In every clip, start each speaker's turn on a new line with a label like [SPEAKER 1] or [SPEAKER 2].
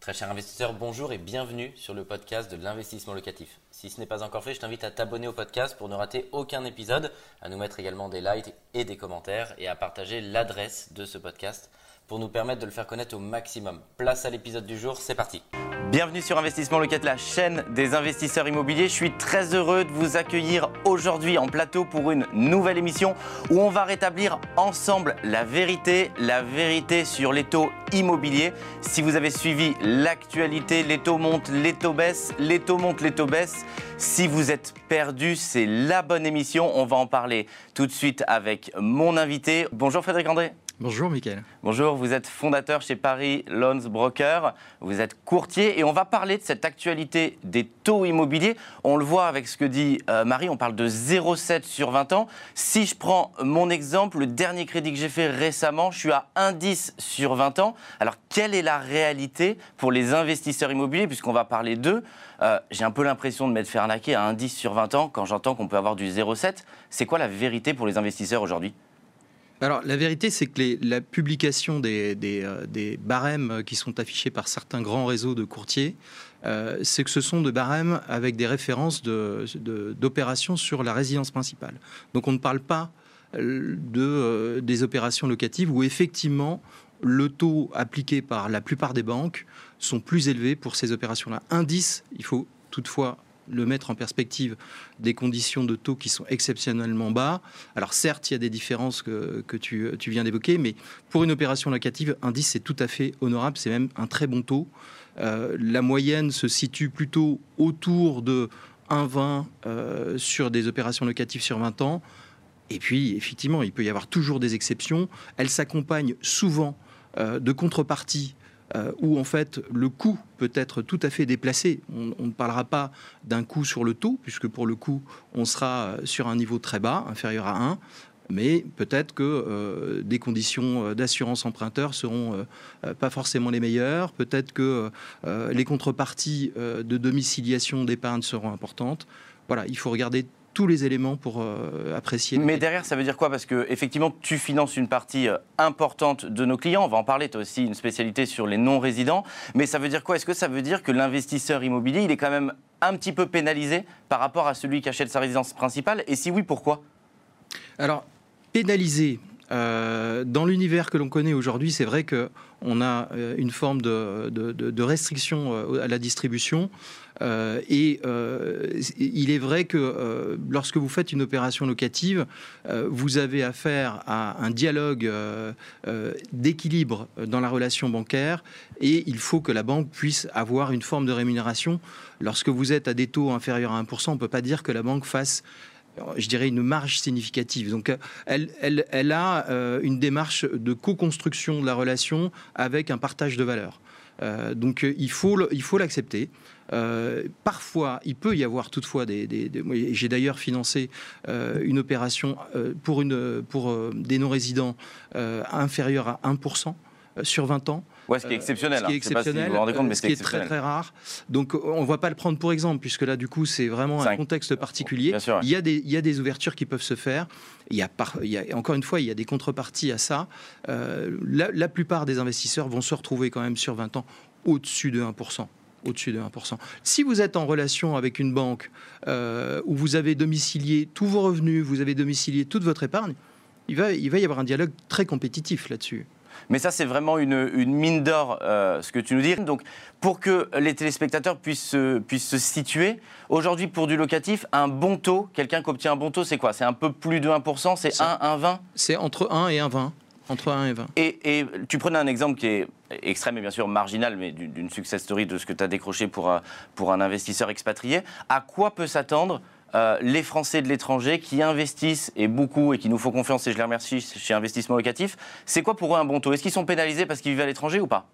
[SPEAKER 1] Très cher investisseur, bonjour et bienvenue sur le podcast de l'investissement locatif. Si ce n'est pas encore fait, je t'invite à t'abonner au podcast pour ne rater aucun épisode, à nous mettre également des likes et des commentaires et à partager l'adresse de ce podcast pour nous permettre de le faire connaître au maximum. Place à l'épisode du jour, c'est parti. Bienvenue sur Investissement Locatif, la chaîne des investisseurs immobiliers. Je suis très heureux de vous accueillir aujourd'hui en plateau pour une nouvelle émission où on va rétablir ensemble la vérité, la vérité sur les taux immobiliers. Si vous avez suivi l'actualité, les taux montent, les taux baissent, les taux montent, les taux baissent. Si vous êtes perdu, c'est la bonne émission. On va en parler tout de suite avec mon invité. Bonjour Frédéric André.
[SPEAKER 2] Bonjour Mickaël.
[SPEAKER 1] Bonjour, vous êtes fondateur chez Paris Loans Broker, vous êtes courtier et on va parler de cette actualité des taux immobiliers. On le voit avec ce que dit euh, Marie, on parle de 0,7 sur 20 ans. Si je prends mon exemple, le dernier crédit que j'ai fait récemment, je suis à 1,10 sur 20 ans. Alors quelle est la réalité pour les investisseurs immobiliers puisqu'on va parler d'eux? Euh, J'ai un peu l'impression de m'être fait arnaquer à 1,10 sur 20 ans quand j'entends qu'on peut avoir du 0,7. C'est quoi la vérité pour les investisseurs aujourd'hui?
[SPEAKER 2] Alors la vérité, c'est que la publication des, euh, des, barèmes qui sont affichés par certains grands réseaux de courtiers, euh, c'est que ce sont de barèmes avec des références d'opérations sur la résidence principale. Donc on ne parle pas euh, de, des opérations locatives où effectivement le taux appliqué par la plupart des banques sont plus élevés pour ces opérations-là. Indice, il faut toutefois le mettre en perspective des conditions de taux qui sont exceptionnellement bas. Alors certes, il y a des différences que, tu, viens d'évoquer, mais pour une opération locative, un 10, c'est tout à fait honorable, c'est même un très bon taux. Euh, la moyenne se situe plutôt autour de 1,20 euh, sur des opérations locatives sur 20 ans. Et puis, effectivement, il peut y avoir toujours des exceptions. Elles s'accompagnent souvent euh, de contreparties euh, où en fait le coût peut être tout à fait déplacé. On, ne parlera pas d'un coût sur le taux, puisque pour le coût, on sera euh, sur un niveau très bas, inférieur à 1 mais peut-être que euh, des conditions d'assurance emprunteur seront pas forcément les meilleures, peut-être que les contreparties de domiciliation d'épargne seront importantes. Voilà, il faut regarder tous les éléments pour euh, apprécier.
[SPEAKER 1] Mais derrière, ça veut dire quoi? Parce que effectivement, tu finances une partie euh, importante de nos clients. On va en parler. Tu as aussi une spécialité sur les non-résidents. Mais ça veut dire quoi? Est-ce que ça veut dire que l'investisseur immobilier, il est quand même un petit peu pénalisé par rapport à celui qui achète sa résidence principale? Et si oui, pourquoi?
[SPEAKER 2] Alors, pénalisé, euh, dans l'univers que l'on connaît aujourd'hui, c'est vrai qu'on a une forme de, restriction à la distribution. Et il est vrai que lorsque vous faites une opération locative, vous avez affaire à un dialogue d'équilibre dans la relation bancaire et il faut que la banque puisse avoir une forme de rémunération. Lorsque vous êtes à des taux inférieurs à 1%, on ne peut pas dire que la banque fasse je dirais, une marge significative. Donc, elle, a euh, une démarche de co-construction de la relation avec un partage de valeur. Euh, donc, il faut l'accepter. Euh, parfois, il peut y avoir toutefois des. J'ai d'ailleurs financé une opération pour, une, pour des non-résidents inférieurs à 1% sur 20 ans.
[SPEAKER 1] Ouais, ce qui est exceptionnel.
[SPEAKER 2] ce qui est exceptionnel, mais ce qui est très très rare. Donc on ne va pas le prendre pour exemple, puisque là, du coup, c'est vraiment un, contexte particulier. il, y a des, il y a des ouvertures qui peuvent se faire. Il y a, il y a encore une fois, il y a des contreparties à ça. Euh, la, plupart des investisseurs vont se retrouver quand même sur 20 ans au-dessus de 1% au-dessus de 1%. Si vous êtes en relation avec une banque euh, où vous avez domicilié tous vos revenus, vous avez domicilié toute votre épargne, il va, il va y avoir un dialogue très compétitif là-dessus.
[SPEAKER 1] Mais ça, c'est vraiment une, mine d'or, euh, ce que tu nous dis. Donc, pour que les téléspectateurs puissent, puissent se situer, aujourd'hui, pour du locatif, un bon taux, quelqu'un qui obtient un bon taux, c'est quoi? C'est un peu plus de 1%, c'est 1, 1,20
[SPEAKER 2] C'est entre 1 et 1,20. Entre 1 et 20.
[SPEAKER 1] Et, tu prenais un exemple qui est extrême et bien sûr marginal, mais d'une success story de ce que tu as décroché pour pour un investisseur expatrié. À quoi peut s'attendre euh, les Français de l'étranger qui investissent, et beaucoup, et qui nous font confiance, et je les remercie, chez Investissement Locatif, c'est quoi pour eux un bon taux? Est-ce qu'ils sont pénalisés parce qu'ils vivent à l'étranger ou pas?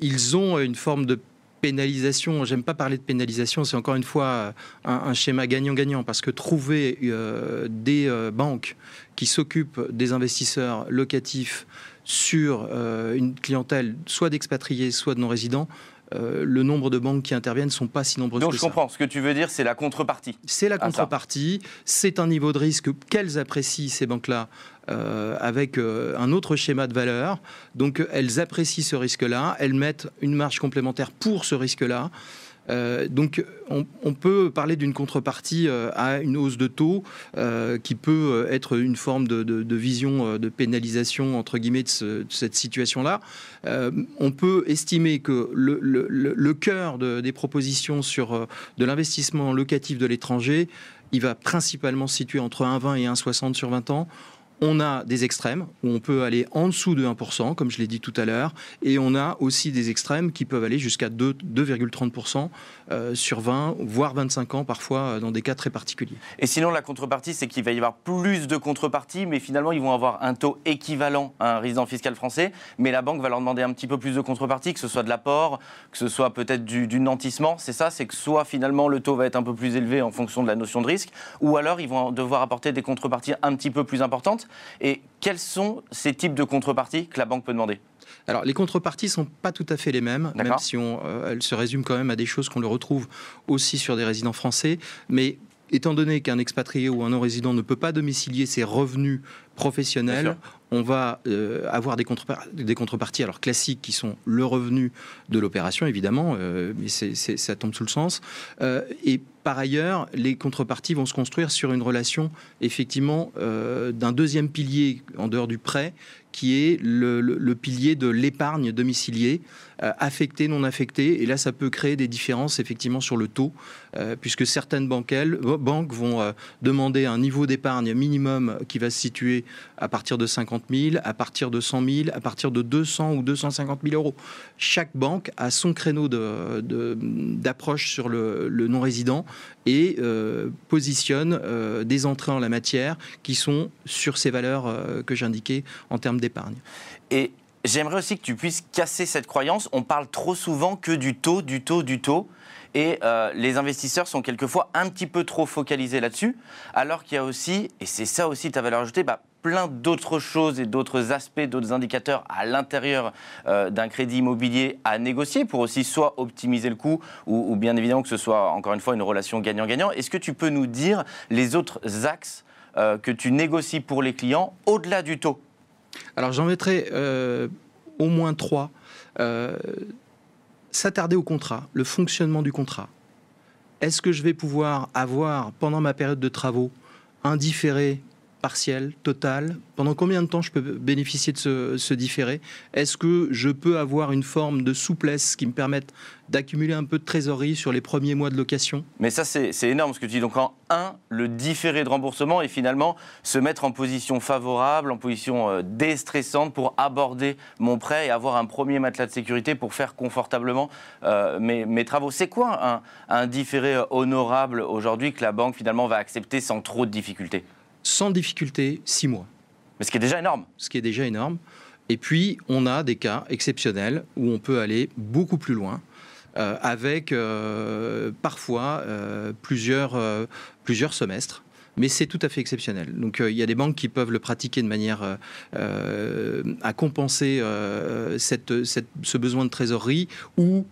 [SPEAKER 2] Ils ont une forme de pénalisation, j'aime pas parler de pénalisation, c'est encore une fois un, schéma gagnant-gagnant, parce que trouver euh, des euh, banques qui s'occupent des investisseurs locatifs sur une clientèle soit d'expatriés, soit de non-résidents, le nombre de banques qui interviennent ne sont pas si nombreuses
[SPEAKER 1] Donc
[SPEAKER 2] que
[SPEAKER 1] je
[SPEAKER 2] ça.
[SPEAKER 1] comprends, ce que tu veux dire, c'est la contrepartie.
[SPEAKER 2] C'est la contrepartie, c'est un niveau de risque qu'elles apprécient, ces banques-là, euh, avec euh, un autre schéma de valeur. Donc elles apprécient ce risque-là, elles mettent une marge complémentaire pour ce risque-là. Euh, donc on, peut parler d'une contrepartie euh, à une hausse de taux euh, qui peut être une forme de, vision de pénalisation entre guillemets de, ce- de cette situation-là. On peut estimer que le, le- cœur de- des propositions sur de l'investissement locatif de l'étranger, il va principalement se situer entre 1,20 et 1,60 sur 20 ans. On a des extrêmes où on peut aller en dessous de 1%, comme je l'ai dit tout à l'heure, et on a aussi des extrêmes qui peuvent aller jusqu'à 2 2,30% euh, sur 20, voire 25 ans parfois euh, dans des cas très particuliers.
[SPEAKER 1] Et sinon, la contrepartie, c'est qu'il va y avoir plus de contreparties, mais finalement, ils vont avoir un taux équivalent à un résident fiscal français, mais la banque va leur demander un petit peu plus de contrepartie, que ce soit de l'apport, que ce soit peut-être du, du nantissement. C'est ça, c'est que soit finalement le taux va être un peu plus élevé en fonction de la notion de risque, ou alors ils vont devoir apporter des contreparties un petit peu plus importantes. Et quels sont ces types de contreparties que la banque peut demander?
[SPEAKER 2] Alors, les contreparties sont pas tout à fait les mêmes, même si on, euh, elles se résument quand même à des choses qu'on le retrouve aussi sur des résidents français. Mais étant donné qu'un expatrié ou un non-résident ne peut pas domicilier ses revenus professionnels. On va euh, avoir des, contrepar- des contreparties alors classiques qui sont le revenu de l'opération, évidemment, euh, mais ça tombe sous le sens. Euh, et par ailleurs, les contreparties vont se construire sur une relation, effectivement, d'un deuxième pilier en dehors du prêt, qui est le, le- pilier de l'épargne domiciliée, affectée, non affectée. Et là, ça peut créer des différences, effectivement, sur le taux, puisque certaines banques, elles, banques vont demander un niveau d'épargne minimum qui va se situer à partir de 50 000, à partir de 100 000, à partir de 200 ou 250 000 euros. Chaque banque a son créneau d'approche sur le, le non-résident et euh, positionne euh, des entrées en la matière qui sont sur ces valeurs euh, que j'indiquais en termes d'épargne.
[SPEAKER 1] Et j'aimerais aussi que tu puisses casser cette croyance. On parle trop souvent que du taux, du taux, du taux. Et euh, les investisseurs sont quelquefois un petit peu trop focalisés là-dessus, alors qu'il y a aussi, et c'est ça aussi ta valeur ajoutée, bah, plein d'autres choses et d'autres aspects, d'autres indicateurs à l'intérieur euh, d'un crédit immobilier à négocier pour aussi soit optimiser le coût ou, bien évidemment que ce soit encore une fois une relation gagnant-gagnant. Est-ce que tu peux nous dire les autres axes euh, que tu négocies pour les clients au-delà du taux?
[SPEAKER 2] Alors j'en mettrai euh, au moins trois. S'attarder au contrat, le fonctionnement du contrat. Est-ce que je vais pouvoir avoir pendant ma période de travaux un différé partiel, total Pendant combien de temps je peux bénéficier de ce, différé? Est-ce que je peux avoir une forme de souplesse qui me permette d'accumuler un peu de trésorerie sur les premiers mois de location?
[SPEAKER 1] Mais ça, c'est énorme ce que tu dis. Donc, en un, le différé de remboursement et finalement se mettre en position favorable, en position euh, déstressante pour aborder mon prêt et avoir un premier matelas de sécurité pour faire confortablement euh, mes, travaux. C'est quoi un, un différé euh, honorable aujourd'hui que la banque finalement va accepter sans trop de difficultés?
[SPEAKER 2] Sans difficulté, six mois.
[SPEAKER 1] Mais ce qui est déjà énorme.
[SPEAKER 2] ce qui est déjà énorme. Et puis, on a des cas exceptionnels où on peut aller beaucoup plus loin, euh, avec euh, parfois euh, plusieurs, plusieurs semestres. Mais c'est tout à fait exceptionnel. Donc il y a des banques qui peuvent le pratiquer de manière à compenser cette, cette- ce besoin de trésorerie ou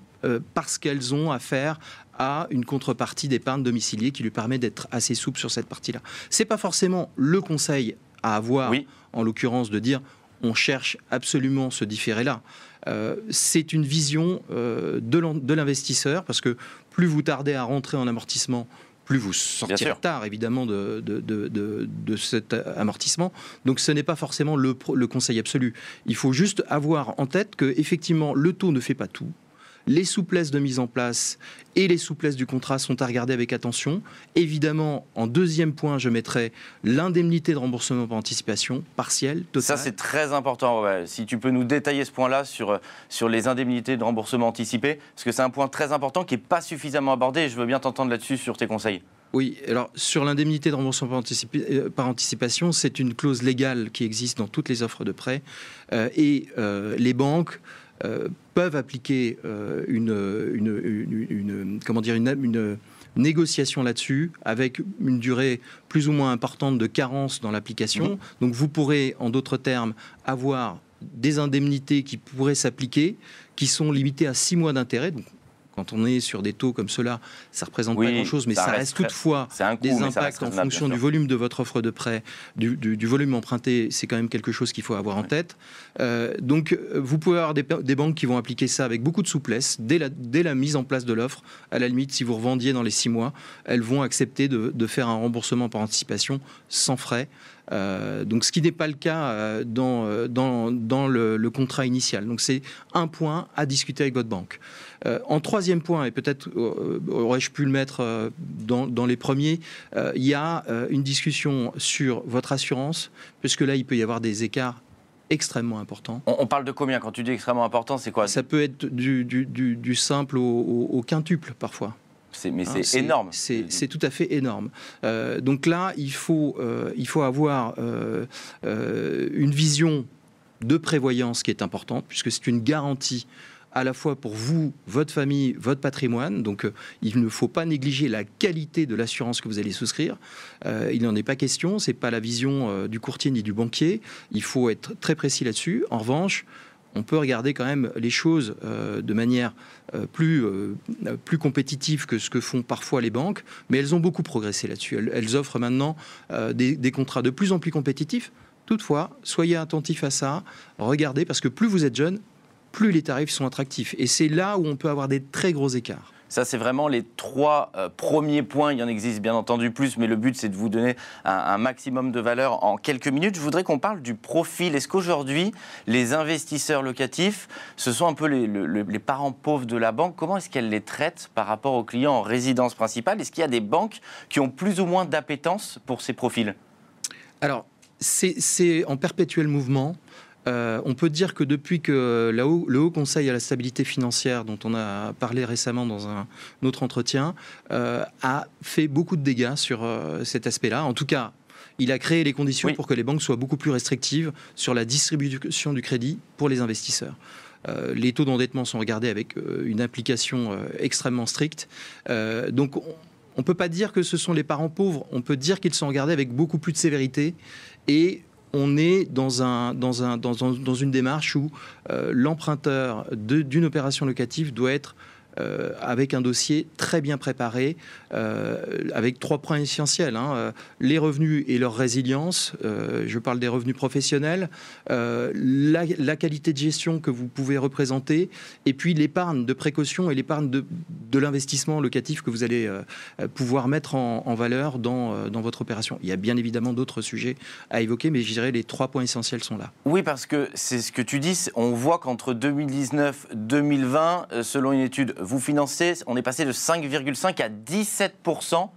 [SPEAKER 2] parce qu'elles ont affaire à une contrepartie d'épargne domiciliée qui lui permet d'être assez souple sur cette partie-là. C'est pas forcément le conseil à avoir,
[SPEAKER 1] Oui.
[SPEAKER 2] en l'occurrence de dire on cherche absolument ce différé-là. Euh, c'est une vision euh, de l'investisseur parce que plus vous tardez à rentrer en amortissement, plus vous sortirez tard évidemment de, de, de- de- de cet amortissement. Donc ce n'est pas forcément le, le conseil absolu. Il faut juste avoir en tête que effectivement le taux ne fait pas tout. Les souplesses de mise en place et les souplesses du contrat sont à regarder avec attention. Évidemment, en deuxième point, je mettrai l'indemnité de remboursement par anticipation, partielle, totale.
[SPEAKER 1] Ça, c'est très important. ouais. Si tu peux nous détailler ce point-là sur, euh, sur les indemnités de remboursement anticipé, parce que c'est un point très important qui n'est pas suffisamment abordé et je veux bien t'entendre là-dessus sur tes conseils.
[SPEAKER 2] Oui, alors sur l'indemnité de remboursement par, anticipi- euh, par anticipation, c'est une clause légale qui existe dans toutes les offres de prêt euh, et euh, les banques peuvent appliquer euh, une, une, une- une- comment dire, une, négociation là-dessus avec une durée plus ou moins importante de carence dans l'application. Donc vous pourrez, en d'autres termes, avoir des indemnités qui pourraient s'appliquer, qui sont limitées à 6 mois d'intérêt. Donc, quand on est sur des taux comme cela, ça ne représente pas grand-chose, mais ça, reste, toutefois des impacts en fonction du volume de votre offre de prêt, du, volume emprunté. C'est quand même quelque chose qu'il faut avoir en tête. Euh, donc, vous pouvez avoir des, banques qui vont appliquer ça avec beaucoup de souplesse dès la, dès la mise en place de l'offre. À la limite, si vous revendiez dans les six mois, elles vont accepter de, de faire un remboursement par anticipation sans frais. Euh, donc, ce qui n'est pas le cas euh, dans, euh, dans, dans le, contrat initial. Donc, c'est un point à discuter avec votre banque. En troisième point, et peut-être aurais-je pu le mettre dans, dans les premiers, il y a une discussion sur votre assurance, puisque là, il peut y avoir des écarts extrêmement importants.
[SPEAKER 1] On, parle de combien? Quand tu dis extrêmement important, c'est quoi?
[SPEAKER 2] Ça peut être du, du, du, simple au, au quintuple parfois
[SPEAKER 1] mais hein, c'est énorme.
[SPEAKER 2] C'est tout à fait énorme. Euh, donc là, il faut, euh, il faut avoir euh, une vision de prévoyance qui est importante, puisque c'est une garantie à la fois pour vous, votre famille, votre patrimoine. Donc il ne faut pas négliger la qualité de l'assurance que vous allez souscrire. il n'en est pas question, ce n'est pas la vision du courtier ni du banquier. Il faut être très précis là-dessus. En revanche, on peut regarder quand même les choses euh, de manière euh, plus, euh, plus compétitive que ce que font parfois les banques, mais elles ont beaucoup progressé là-dessus. Elles, offrent maintenant des, des, contrats de plus en plus compétitifs. Toutefois, soyez attentifs à ça, regardez, parce que plus vous êtes jeune, plus les tarifs sont attractifs. Et c'est là où on peut avoir des très gros écarts.
[SPEAKER 1] Ça, c'est vraiment les trois euh, premiers points. Il y en existe bien entendu plus, mais le but, c'est de vous donner un, maximum de valeur en quelques minutes. Je voudrais qu'on parle du profil. Est-ce qu'aujourd'hui, les investisseurs locatifs, ce sont un peu les, parents pauvres de la banque Comment est-ce qu'elle les traite par rapport aux clients en résidence principale? Est-ce qu'il y a des banques qui ont plus ou moins d'appétence pour ces profils?
[SPEAKER 2] Alors, c'est en perpétuel mouvement. Euh, on peut dire que depuis que le Haut Conseil à la stabilité financière, dont on a parlé récemment dans un, autre entretien, euh, a fait beaucoup de dégâts sur euh, cet aspect-là. En tout cas, il a créé les conditions pour que les banques soient beaucoup plus restrictives sur la distribution du crédit pour les investisseurs. les taux d'endettement sont regardés avec une application extrêmement stricte. donc, on ne peut pas dire que ce sont les parents pauvres, on peut dire qu'ils sont regardés avec beaucoup plus de sévérité et on est dans, un, dans, un, dans, dans une démarche où euh, l'emprunteur d'une opération locative doit être euh, avec un dossier très bien préparé, euh, avec trois points essentiels. Hein. Euh, les revenus et leur résilience, je parle des revenus professionnels, la, qualité de gestion que vous pouvez représenter, et puis l'épargne de précaution et l'épargne de, l'investissement locatif que vous allez pouvoir mettre en, valeur dans, votre opération. Il y a bien évidemment d'autres sujets à évoquer, mais je dirais les trois points essentiels sont là.
[SPEAKER 1] Oui, parce que c'est ce que tu dis, on voit qu'entre 2019 2020, selon une étude vous financez, on est passé de 5,5 à 17%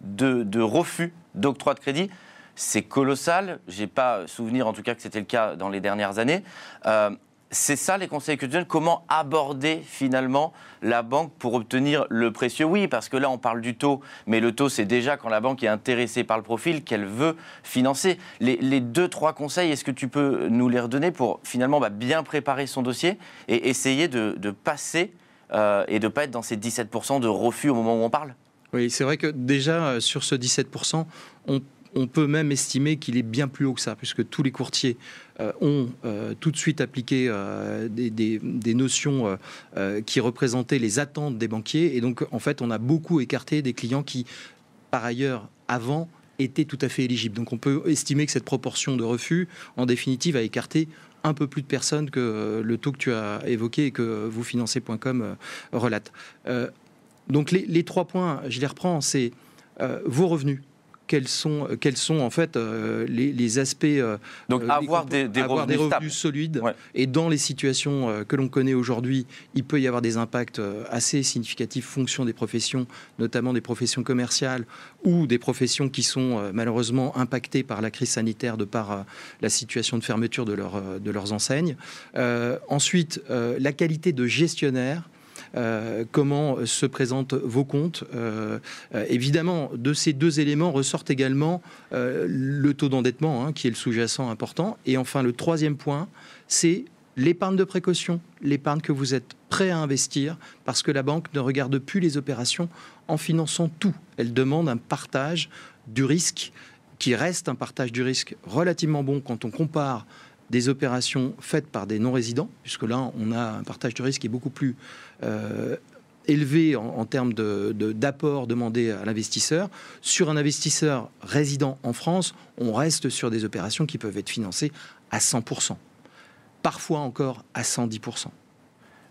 [SPEAKER 1] de, refus d'octroi de crédit. C'est colossal. Je n'ai pas souvenir, en tout cas, que c'était le cas dans les dernières années. Euh, c'est ça les conseils donnes Comment aborder finalement la banque pour obtenir le précieux? Oui, parce que là on parle du taux, mais le taux c'est déjà quand la banque est intéressée par le profil qu'elle veut financer. Les, deux, trois conseils, est-ce que tu peux nous les redonner pour finalement bah, bien préparer son dossier et essayer de passer euh, et de ne pas être dans ces 17% de refus au moment où on parle?
[SPEAKER 2] Oui, c'est vrai que déjà euh, sur ce 17%, on, peut même estimer qu'il est bien plus haut que ça, puisque tous les courtiers euh, ont tout de suite appliqué des, notions qui représentaient les attentes des banquiers. Et donc, en fait, on a beaucoup écarté des clients qui, par ailleurs, avant, étaient tout à fait éligibles. Donc, on peut estimer que cette proportion de refus, en définitive, a écarté un peu plus de personnes que euh, le taux que tu as évoqué et que vous financez.com euh, relate. Euh, donc les, trois points, je les reprends, c'est vos revenus quels sont, euh, quels sont en fait euh, les, aspects. Euh,
[SPEAKER 1] Donc avoir, des, revenus,
[SPEAKER 2] solides. Et dans les situations que l'on connaît aujourd'hui, il peut y avoir des impacts assez significatifs fonction des professions, notamment des professions commerciales ou des professions qui sont malheureusement impactées par la crise sanitaire de par la situation de fermeture de, leur, de leurs enseignes. ensuite, la qualité de gestionnaire. Euh, comment se présentent vos comptes. Euh, euh, évidemment, de ces deux éléments ressortent également le taux d'endettement, hein, qui est le sous-jacent important. Et enfin, le troisième point, c'est l'épargne de précaution, l'épargne que vous êtes prêt à investir, parce que la banque ne regarde plus les opérations en finançant tout. Elle demande un partage du risque qui reste un partage du risque relativement bon quand on compare des opérations faites par des non-résidents, puisque là, on a un partage de risque qui est beaucoup plus euh, élevé en, termes d'apport de, demandé à l'investisseur. Sur un investisseur résident en France, on reste sur des opérations qui peuvent être financées à 100%, parfois encore à 110%.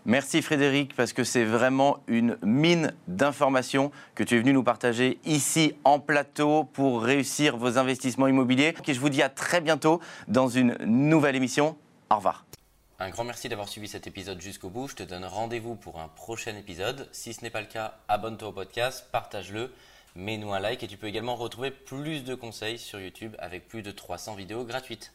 [SPEAKER 1] Merci Frédéric, parce que c'est vraiment une mine d'informations que tu es venu nous partager ici en plateau pour réussir vos investissements immobiliers. Et je vous dis à très bientôt dans une nouvelle émission. Au revoir.
[SPEAKER 3] Un grand merci d'avoir suivi cet épisode jusqu'au bout. Je te donne rendez-vous pour un prochain épisode. Si ce n'est pas le cas, abonne-toi au podcast, partage-le, mets-nous un like et tu peux également retrouver plus de conseils sur YouTube avec plus de 300 vidéos gratuites.